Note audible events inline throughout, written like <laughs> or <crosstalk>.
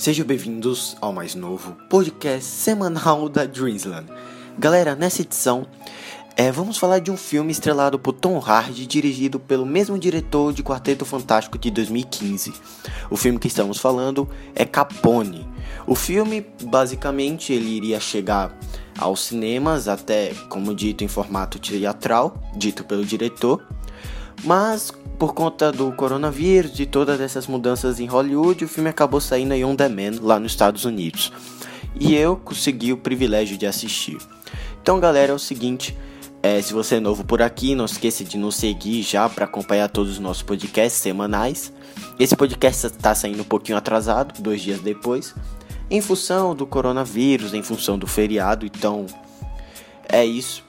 Sejam bem-vindos ao mais novo podcast semanal da Dreamsland. Galera, nessa edição é, vamos falar de um filme estrelado por Tom Hardy, dirigido pelo mesmo diretor de Quarteto Fantástico de 2015. O filme que estamos falando é Capone. O filme, basicamente, ele iria chegar aos cinemas, até como dito em formato teatral, dito pelo diretor, mas por conta do coronavírus e todas essas mudanças em Hollywood, o filme acabou saindo em on demand lá nos Estados Unidos. E eu consegui o privilégio de assistir. Então, galera, é o seguinte, é, se você é novo por aqui, não esqueça de nos seguir já para acompanhar todos os nossos podcasts semanais. Esse podcast está saindo um pouquinho atrasado, dois dias depois, em função do coronavírus, em função do feriado. Então, é isso.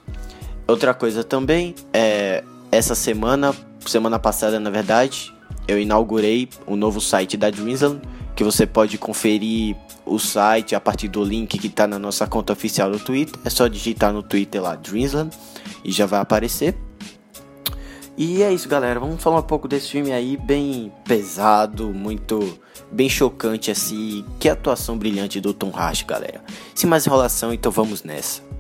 Outra coisa também, é, essa semana semana passada, na verdade, eu inaugurei o novo site da Dreamsland, que você pode conferir o site a partir do link que está na nossa conta oficial do Twitter. É só digitar no Twitter lá Dreamsland e já vai aparecer. E é isso, galera. Vamos falar um pouco desse filme aí, bem pesado, muito bem chocante assim. Que atuação brilhante do Tom Hardy, galera. Sem mais enrolação, então vamos nessa.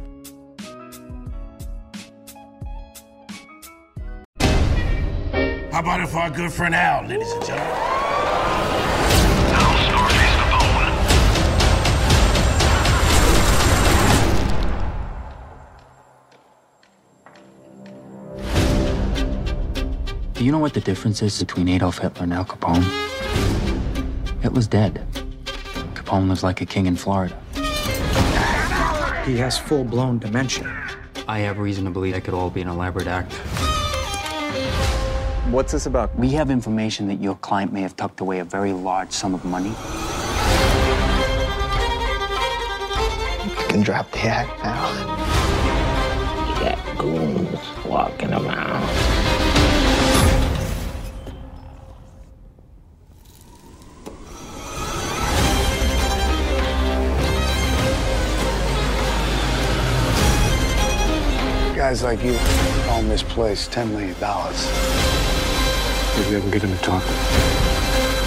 About it for our good friend Al, ladies and gentlemen? Do you know what the difference is between Adolf Hitler and Al Capone? Hitler's dead. Capone lives like a king in Florida. He has full blown dementia. I have reason to believe it could all be an elaborate act. What's this about? We have information that your client may have tucked away a very large sum of money. You can drop the act now. You got goons walking around. Guys like you own this place $10 million. Maybe I can get him to talk.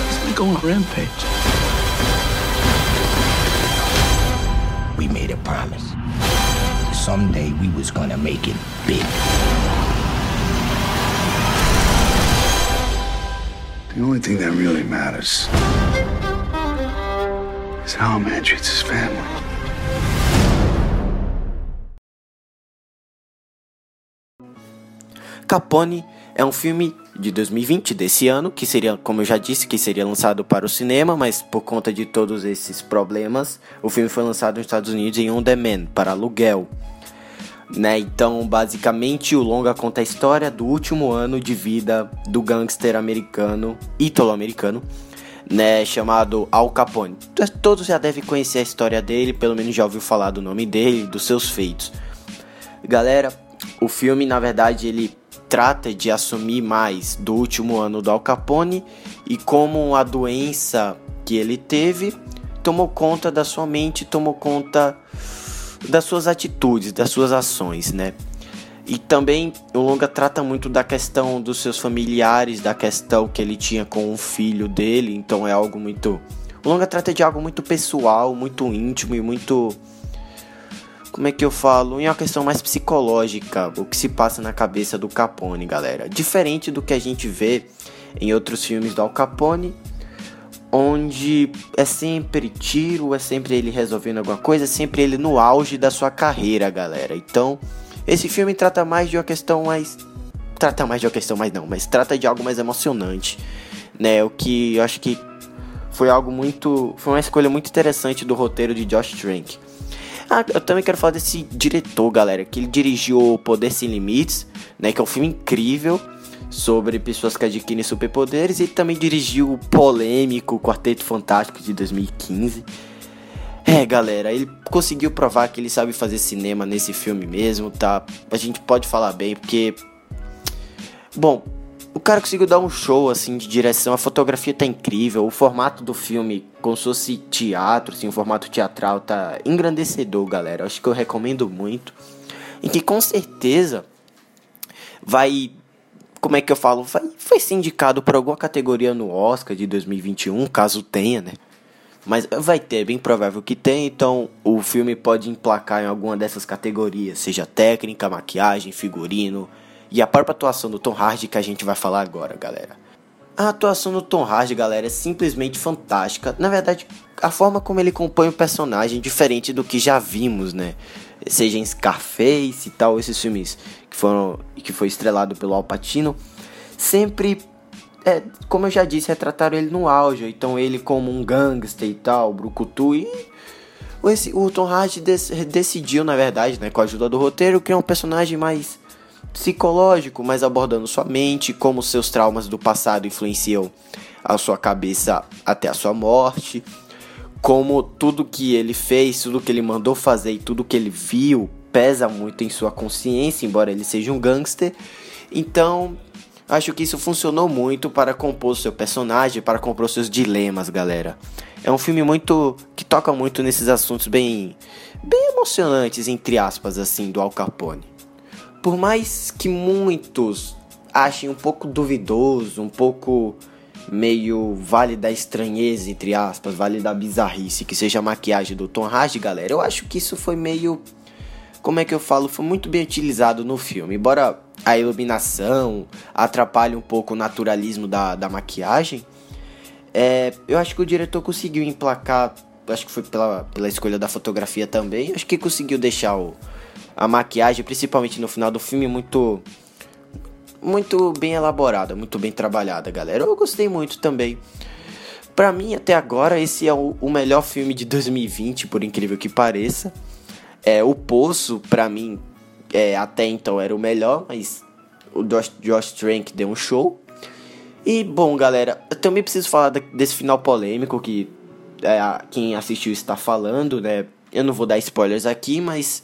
He's gonna go on a rampage. We made a promise. Someday we was gonna make it big. The only thing that really matters is how a man treats his family. Capone é um filme de 2020 desse ano, que seria, como eu já disse, que seria lançado para o cinema, mas por conta de todos esses problemas, o filme foi lançado nos Estados Unidos em on demand, para aluguel. Né? Então, basicamente, o longa conta a história do último ano de vida do gangster americano, ítalo-americano, né, chamado Al Capone. Todos já devem conhecer a história dele, pelo menos já ouviu falar do nome dele, dos seus feitos. Galera, o filme, na verdade, ele trata de assumir mais do último ano do Al Capone e como a doença que ele teve tomou conta da sua mente, tomou conta das suas atitudes, das suas ações, né? E também o longa trata muito da questão dos seus familiares, da questão que ele tinha com o filho dele, então é algo muito o longa trata de algo muito pessoal, muito íntimo e muito como é que eu falo, em uma questão mais psicológica, o que se passa na cabeça do Capone, galera. Diferente do que a gente vê em outros filmes do Al Capone, onde é sempre tiro, é sempre ele resolvendo alguma coisa, é sempre ele no auge da sua carreira, galera. Então, esse filme trata mais de uma questão mais trata mais de uma questão mais não, mas trata de algo mais emocionante, né? O que eu acho que foi algo muito, foi uma escolha muito interessante do roteiro de Josh Trank. Ah, eu também quero falar desse diretor, galera, que ele dirigiu Poder Sem Limites, né, que é um filme incrível sobre pessoas que adquirem superpoderes e também dirigiu o polêmico Quarteto Fantástico de 2015. É, galera, ele conseguiu provar que ele sabe fazer cinema nesse filme mesmo, tá? A gente pode falar bem, porque bom, o cara conseguiu dar um show assim de direção, a fotografia tá incrível, o formato do filme, como se fosse teatro, assim, o formato teatral tá engrandecedor, galera. Acho que eu recomendo muito. E que com certeza vai como é que eu falo, vai, foi ser indicado para alguma categoria no Oscar de 2021, caso tenha, né? Mas vai ter, é bem provável que tenha, então o filme pode emplacar em alguma dessas categorias, seja técnica, maquiagem, figurino e a própria atuação do Tom Hardy que a gente vai falar agora, galera. A atuação do Tom Hardy, galera, é simplesmente fantástica. Na verdade, a forma como ele compõe o personagem é diferente do que já vimos, né? Seja em Scarface e tal, esses filmes que foram que foi estrelado pelo Al Pacino, sempre é, como eu já disse, retrataram ele no auge, então ele como um gangster e tal, brucutu e esse, o Tom Hardy decidiu, na verdade, né, com a ajuda do roteiro, criar um personagem mais psicológico, mas abordando sua mente, como seus traumas do passado influenciam a sua cabeça até a sua morte, como tudo que ele fez, tudo que ele mandou fazer e tudo que ele viu pesa muito em sua consciência, embora ele seja um gangster. Então, acho que isso funcionou muito para compor seu personagem, para compor seus dilemas, galera. É um filme muito que toca muito nesses assuntos bem bem emocionantes entre aspas assim do Al Capone. Por mais que muitos achem um pouco duvidoso, um pouco meio vale da estranheza, entre aspas, vale da bizarrice, que seja a maquiagem do Tom Hardy, galera, eu acho que isso foi meio. Como é que eu falo? Foi muito bem utilizado no filme. Embora a iluminação atrapalhe um pouco o naturalismo da, da maquiagem, é, eu acho que o diretor conseguiu emplacar. Acho que foi pela, pela escolha da fotografia também. Acho que conseguiu deixar o, a maquiagem, principalmente no final do filme, muito muito bem elaborada, muito bem trabalhada, galera. Eu gostei muito também. Para mim, até agora, esse é o, o, melhor filme de 2020, por incrível que pareça. É, o Poço, para mim, é, até então era o melhor, mas o Josh, Josh Trank deu um show. E, bom, galera, eu também preciso falar desse final polêmico que é, quem assistiu está falando, né? Eu não vou dar spoilers aqui, mas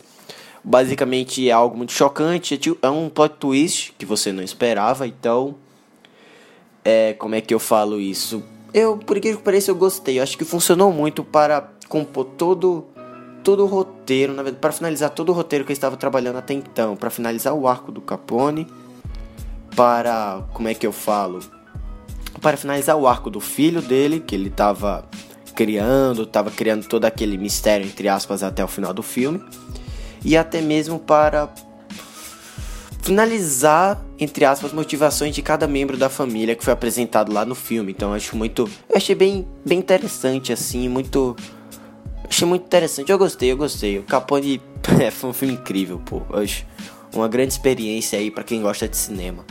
Basicamente é algo muito chocante, é, é um plot twist que você não esperava, então. É, como é que eu falo isso? Eu, por que pareça, eu gostei. Eu acho que funcionou muito para compor todo todo o roteiro, na verdade, para finalizar todo o roteiro que eu estava trabalhando até então, para finalizar o arco do Capone, para como é que eu falo? Para finalizar o arco do filho dele, que ele estava criando, estava criando todo aquele mistério entre aspas até o final do filme e até mesmo para finalizar, entre aspas, as motivações de cada membro da família que foi apresentado lá no filme. Então eu acho muito. Eu achei bem, bem interessante, assim, muito. Achei muito interessante. Eu gostei, eu gostei. O Capone <laughs> é, foi um filme incrível, pô. Acho uma grande experiência aí para quem gosta de cinema.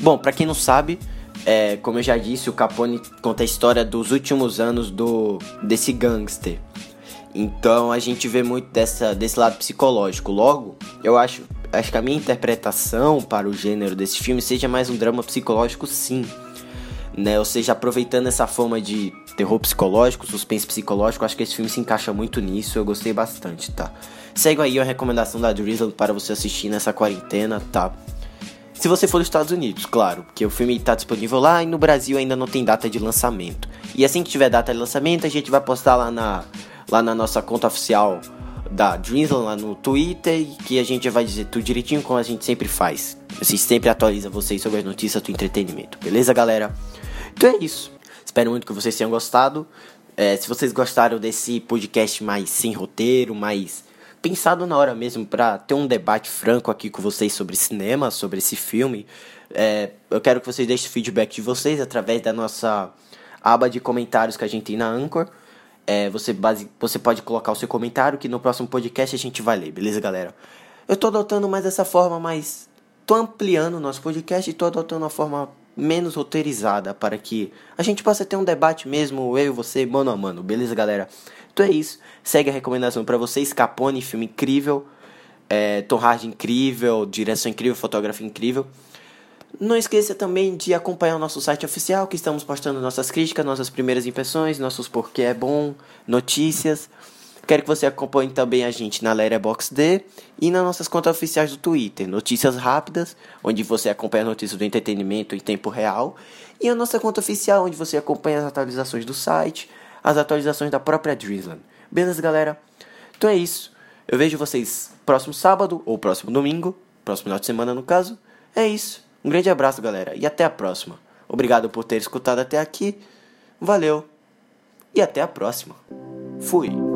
Bom, para quem não sabe, é, como eu já disse, o Capone conta a história dos últimos anos do desse gangster. Então a gente vê muito dessa, desse lado psicológico. Logo, eu acho, acho que a minha interpretação para o gênero desse filme seja mais um drama psicológico, sim. Né? Ou seja, aproveitando essa forma de terror psicológico, suspense psicológico, acho que esse filme se encaixa muito nisso. Eu gostei bastante, tá? Segue aí a recomendação da Drizzle para você assistir nessa quarentena, tá? Se você for dos Estados Unidos, claro, porque o filme está disponível lá e no Brasil ainda não tem data de lançamento. E assim que tiver data de lançamento, a gente vai postar lá na lá na nossa conta oficial da Drizzle lá no Twitter que a gente vai dizer tudo direitinho como a gente sempre faz. A gente sempre atualiza vocês sobre as notícias do entretenimento, beleza, galera? Então é isso. Espero muito que vocês tenham gostado. É, se vocês gostaram desse podcast mais sem roteiro, mais pensado na hora mesmo para ter um debate franco aqui com vocês sobre cinema, sobre esse filme, é, eu quero que vocês deixem feedback de vocês através da nossa aba de comentários que a gente tem na Anchor. É, você, base, você pode colocar o seu comentário que no próximo podcast a gente vai ler, beleza, galera? Eu tô adotando mais dessa forma, mas tô ampliando o nosso podcast e tô adotando uma forma menos roteirizada para que a gente possa ter um debate mesmo, eu e você, mano a mano, beleza, galera? Então é isso. Segue a recomendação para vocês. Capone, filme incrível. É, Tom Hardy incrível, direção incrível, fotografia incrível. Não esqueça também de acompanhar o nosso site oficial, que estamos postando nossas críticas, nossas primeiras impressões, nossos porquê é bom, notícias. Quero que você acompanhe também a gente na Letterboxd e nas nossas contas oficiais do Twitter, Notícias Rápidas, onde você acompanha notícias do entretenimento em tempo real, e a nossa conta oficial, onde você acompanha as atualizações do site, as atualizações da própria Drizzland. Beleza, galera? Então é isso. Eu vejo vocês próximo sábado ou próximo domingo, próximo final de semana no caso. É isso. Um grande abraço, galera, e até a próxima. Obrigado por ter escutado até aqui. Valeu. e até a próxima. Fui!